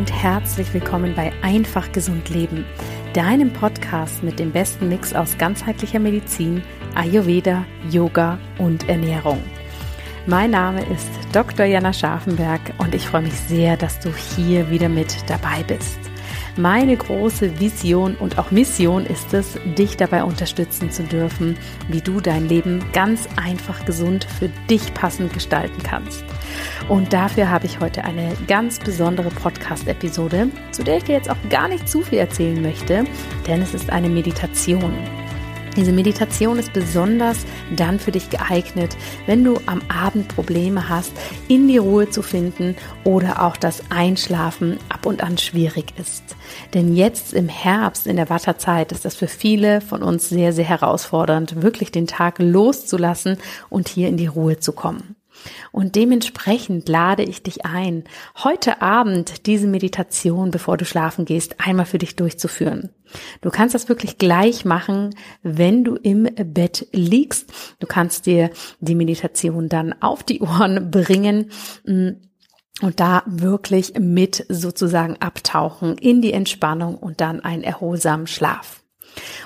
und herzlich willkommen bei Einfach Gesund Leben, deinem Podcast mit dem besten Mix aus ganzheitlicher Medizin, Ayurveda, Yoga und Ernährung. Mein Name ist Dr. Jana Scharfenberg und ich freue mich sehr, dass du hier wieder mit dabei bist. Meine große Vision und auch Mission ist es, dich dabei unterstützen zu dürfen, wie du dein Leben ganz einfach gesund für dich passend gestalten kannst. Und dafür habe ich heute eine ganz besondere Podcast-Episode, zu der ich dir jetzt auch gar nicht zu viel erzählen möchte, denn es ist eine Meditation. Diese Meditation ist besonders dann für dich geeignet, wenn du am Abend Probleme hast, in die Ruhe zu finden oder auch das Einschlafen ab und an schwierig ist. Denn jetzt im Herbst, in der Watterzeit, ist das für viele von uns sehr, sehr herausfordernd, wirklich den Tag loszulassen und hier in die Ruhe zu kommen. Und dementsprechend lade ich dich ein, heute Abend diese Meditation, bevor du schlafen gehst, einmal für dich durchzuführen. Du kannst das wirklich gleich machen, wenn du im Bett liegst. Du kannst dir die Meditation dann auf die Ohren bringen mm, und da wirklich mit sozusagen abtauchen in die Entspannung und dann einen erholsamen Schlaf.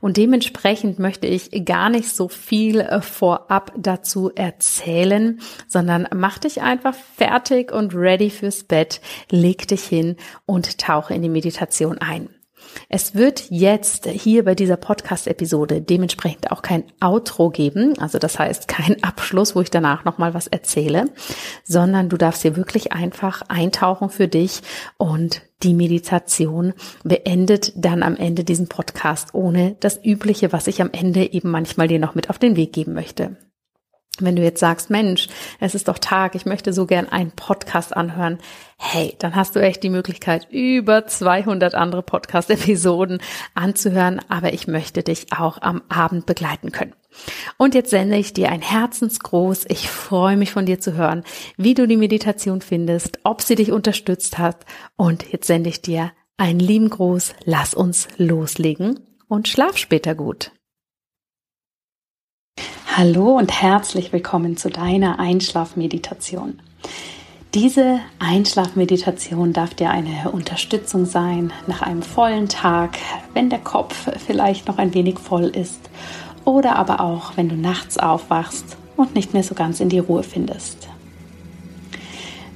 Und dementsprechend möchte ich gar nicht so viel äh, vorab dazu erzählen, sondern mach dich einfach fertig und ready fürs Bett, leg dich hin und tauche in die Meditation ein. Es wird jetzt hier bei dieser Podcast-Episode dementsprechend auch kein Outro geben, also das heißt kein Abschluss, wo ich danach nochmal was erzähle, sondern du darfst hier wirklich einfach eintauchen für dich und die Meditation beendet dann am Ende diesen Podcast ohne das Übliche, was ich am Ende eben manchmal dir noch mit auf den Weg geben möchte. Wenn du jetzt sagst, Mensch, es ist doch Tag, ich möchte so gern einen Podcast anhören, hey, dann hast du echt die Möglichkeit, über 200 andere Podcast-Episoden anzuhören, aber ich möchte dich auch am Abend begleiten können. Und jetzt sende ich dir ein Herzensgruß. Ich freue mich von dir zu hören, wie du die Meditation findest, ob sie dich unterstützt hat. Und jetzt sende ich dir einen lieben Gruß. Lass uns loslegen und schlaf später gut. Hallo und herzlich willkommen zu deiner Einschlafmeditation. Diese Einschlafmeditation darf dir eine Unterstützung sein nach einem vollen Tag, wenn der Kopf vielleicht noch ein wenig voll ist oder aber auch, wenn du nachts aufwachst und nicht mehr so ganz in die Ruhe findest.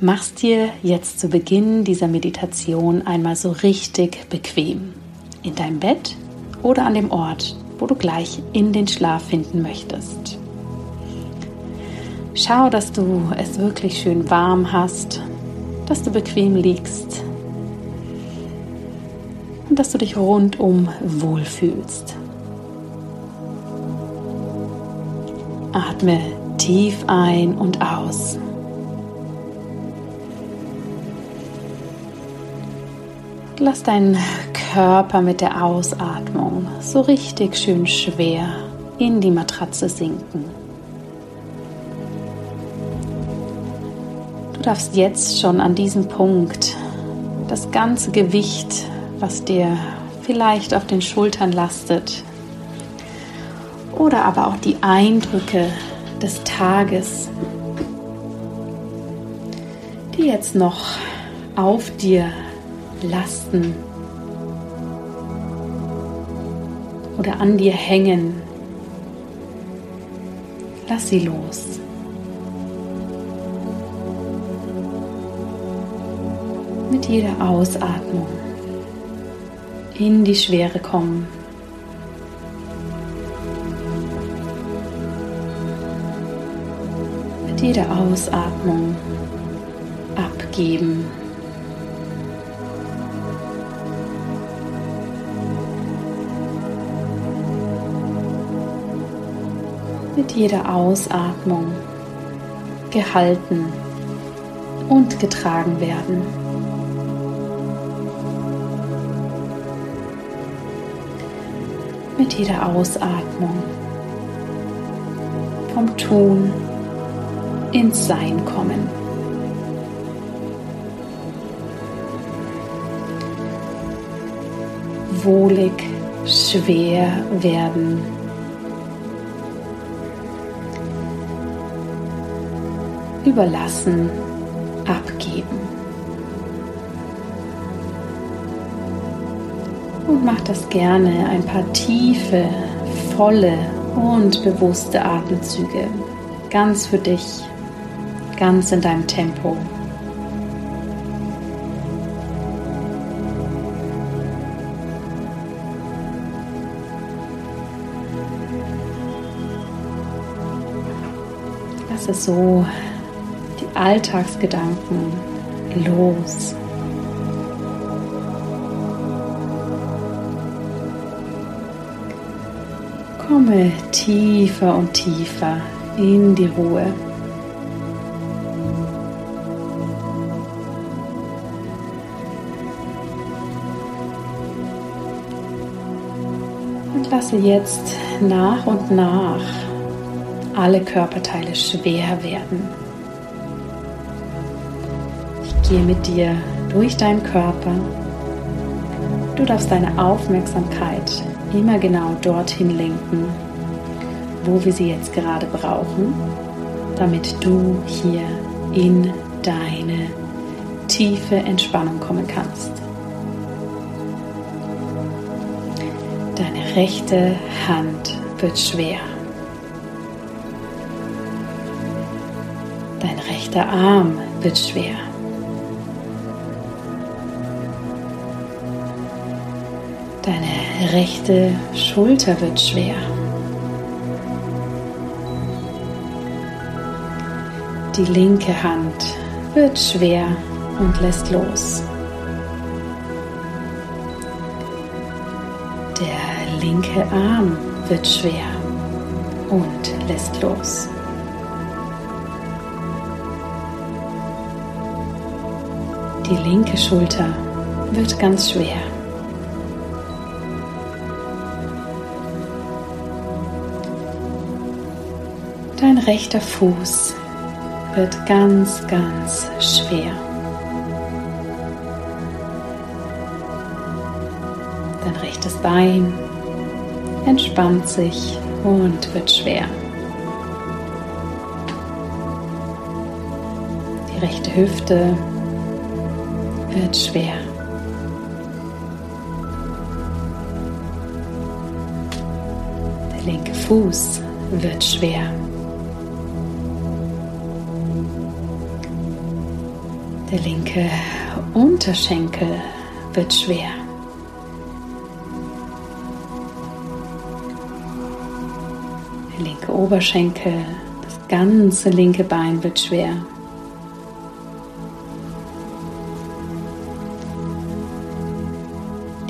Machst dir jetzt zu Beginn dieser Meditation einmal so richtig bequem in deinem Bett oder an dem Ort, wo du gleich in den Schlaf finden möchtest. Schau, dass du es wirklich schön warm hast, dass du bequem liegst und dass du dich rundum wohlfühlst. Atme tief ein und aus. Lass deinen Körper mit der Ausatmung so richtig schön schwer in die Matratze sinken. Du darfst jetzt schon an diesem Punkt das ganze Gewicht, was dir vielleicht auf den Schultern lastet, oder aber auch die Eindrücke des Tages, die jetzt noch auf dir lasten oder an dir hängen. Lass sie los. Mit jeder Ausatmung in die Schwere kommen. Mit jeder Ausatmung abgeben. Mit jeder Ausatmung gehalten und getragen werden. Mit jeder Ausatmung vom Tun ins Sein kommen. Wohlig schwer werden. Überlassen, abgeben. Und mach das gerne ein paar tiefe, volle und bewusste Atemzüge. Ganz für dich, ganz in deinem Tempo. Lasse so die Alltagsgedanken los. Komme tiefer und tiefer in die Ruhe. Und lasse jetzt nach und nach alle Körperteile schwer werden. Gehe mit dir durch deinen Körper. Du darfst deine Aufmerksamkeit immer genau dorthin lenken, wo wir sie jetzt gerade brauchen, damit du hier in deine tiefe Entspannung kommen kannst. Deine rechte Hand wird schwer. Dein rechter Arm wird schwer. Rechte Schulter wird schwer. Die linke Hand wird schwer und lässt los. Der linke Arm wird schwer und lässt los. Die linke Schulter wird ganz schwer. Dein rechter Fuß wird ganz, ganz schwer. Dein rechtes Bein entspannt sich und wird schwer. Die rechte Hüfte wird schwer. Der linke Fuß wird schwer. Der linke Unterschenkel wird schwer. Der linke Oberschenkel, das ganze linke Bein wird schwer.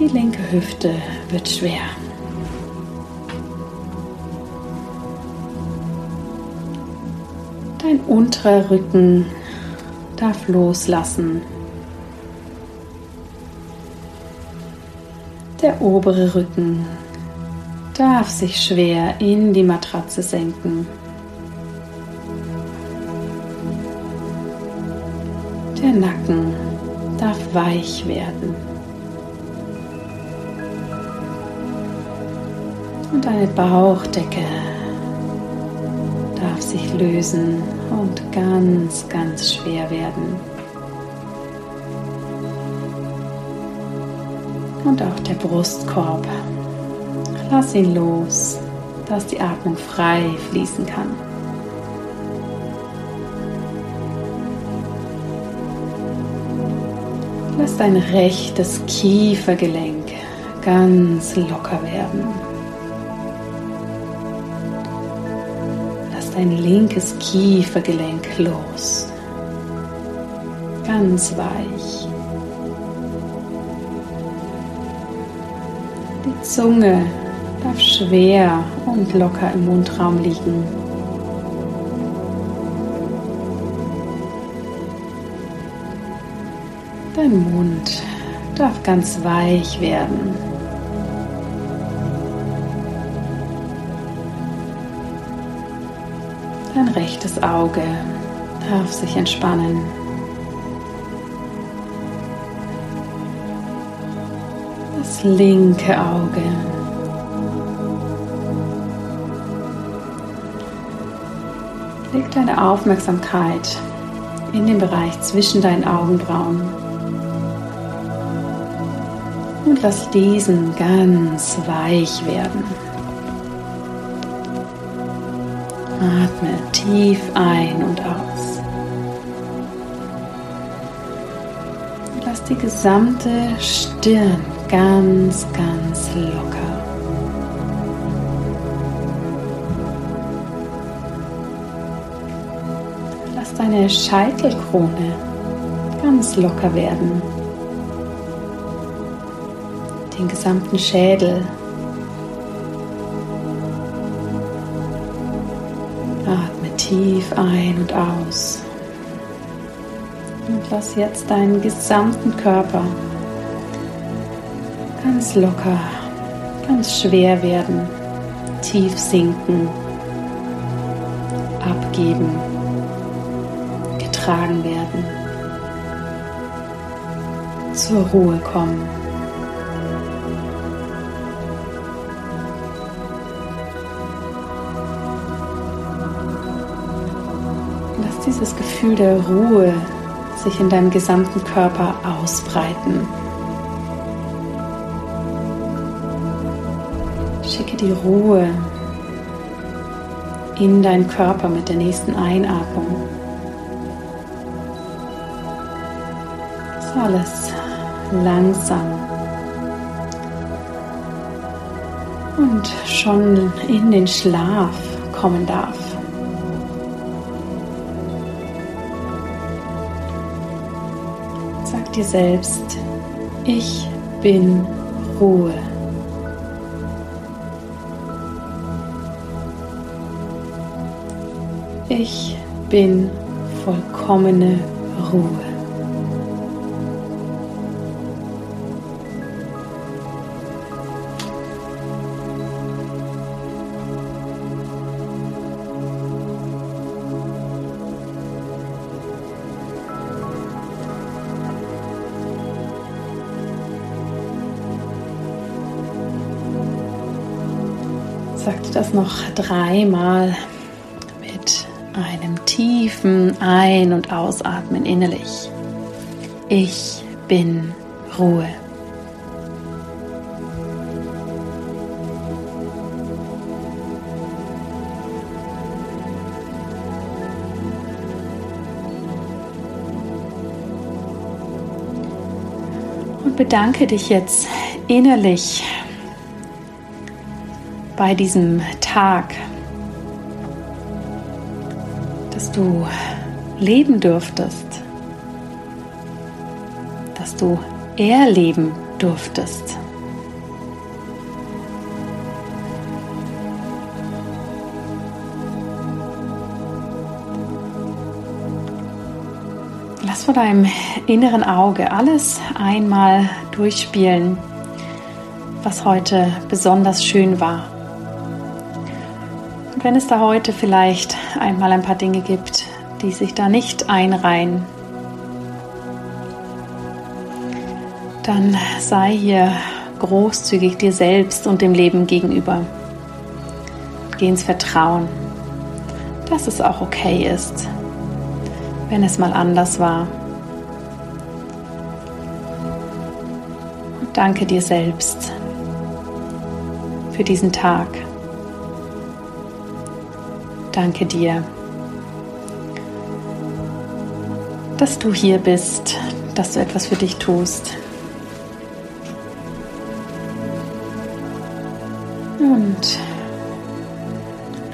Die linke Hüfte wird schwer. Dein unterer Rücken darf loslassen. Der obere Rücken darf sich schwer in die Matratze senken. Der Nacken darf weich werden. Und deine Bauchdecke darf sich lösen und ganz, ganz schwer werden. Und auch der Brustkorb. Lass ihn los, dass die Atmung frei fließen kann. Lass dein rechtes Kiefergelenk ganz locker werden. Dein linkes Kiefergelenk los. Ganz weich. Die Zunge darf schwer und locker im Mundraum liegen. Dein Mund darf ganz weich werden. Dein rechtes Auge darf sich entspannen. Das linke Auge. Leg deine Aufmerksamkeit in den Bereich zwischen deinen Augenbrauen. Und lass diesen ganz weich werden. Atme tief ein und aus. Lass die gesamte Stirn ganz, ganz locker. Lass deine Scheitelkrone ganz locker werden. Den gesamten Schädel tief ein und aus. Und lass jetzt deinen gesamten Körper ganz locker, ganz schwer werden, tief sinken, abgeben, getragen werden, zur Ruhe kommen. Dieses Gefühl der Ruhe sich in deinem gesamten Körper ausbreiten. Schicke die Ruhe in deinen Körper mit der nächsten Einatmung. So alles langsam und schon in den Schlaf kommen darf. Dir selbst, ich bin Ruhe. Ich bin vollkommene Ruhe. Das noch dreimal mit einem tiefen Ein- und Ausatmen innerlich. Ich bin Ruhe. Und bedanke dich jetzt innerlich bei diesem Tag, dass du leben dürftest, dass du erleben durftest. Lass vor deinem inneren Auge alles einmal durchspielen, was heute besonders schön war wenn es da heute vielleicht einmal ein paar Dinge gibt, die sich da nicht einreihen, dann sei hier großzügig dir selbst und dem Leben gegenüber. Geh ins Vertrauen, dass es auch okay ist, wenn es mal anders war. Und danke dir selbst für diesen Tag. Danke dir, dass du hier bist, dass du etwas für dich tust. Und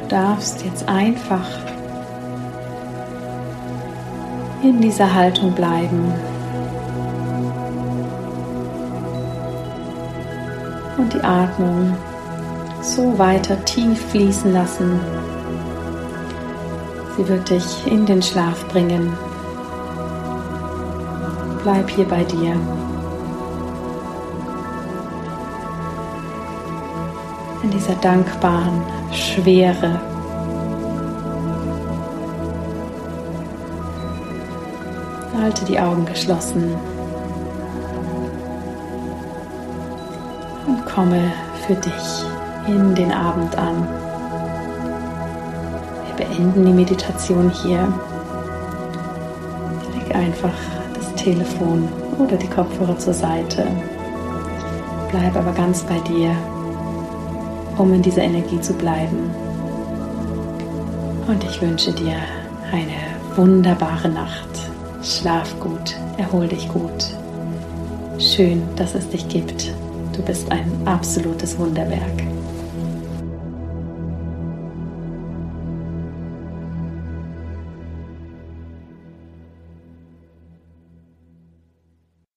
du darfst jetzt einfach in dieser Haltung bleiben. Und die Atmung so weiter tief fließen lassen, Sie wird dich in den Schlaf bringen. Bleib hier bei dir. In dieser dankbaren Schwere. Halte die Augen geschlossen und komme für dich in den Abend an beenden die Meditation hier. Leg einfach das Telefon oder die Kopfhörer zur Seite. Bleib aber ganz bei dir, um in dieser Energie zu bleiben. Und ich wünsche dir eine wunderbare Nacht. Schlaf gut, erhol dich gut. Schön, dass es dich gibt. Du bist ein absolutes Wunderwerk.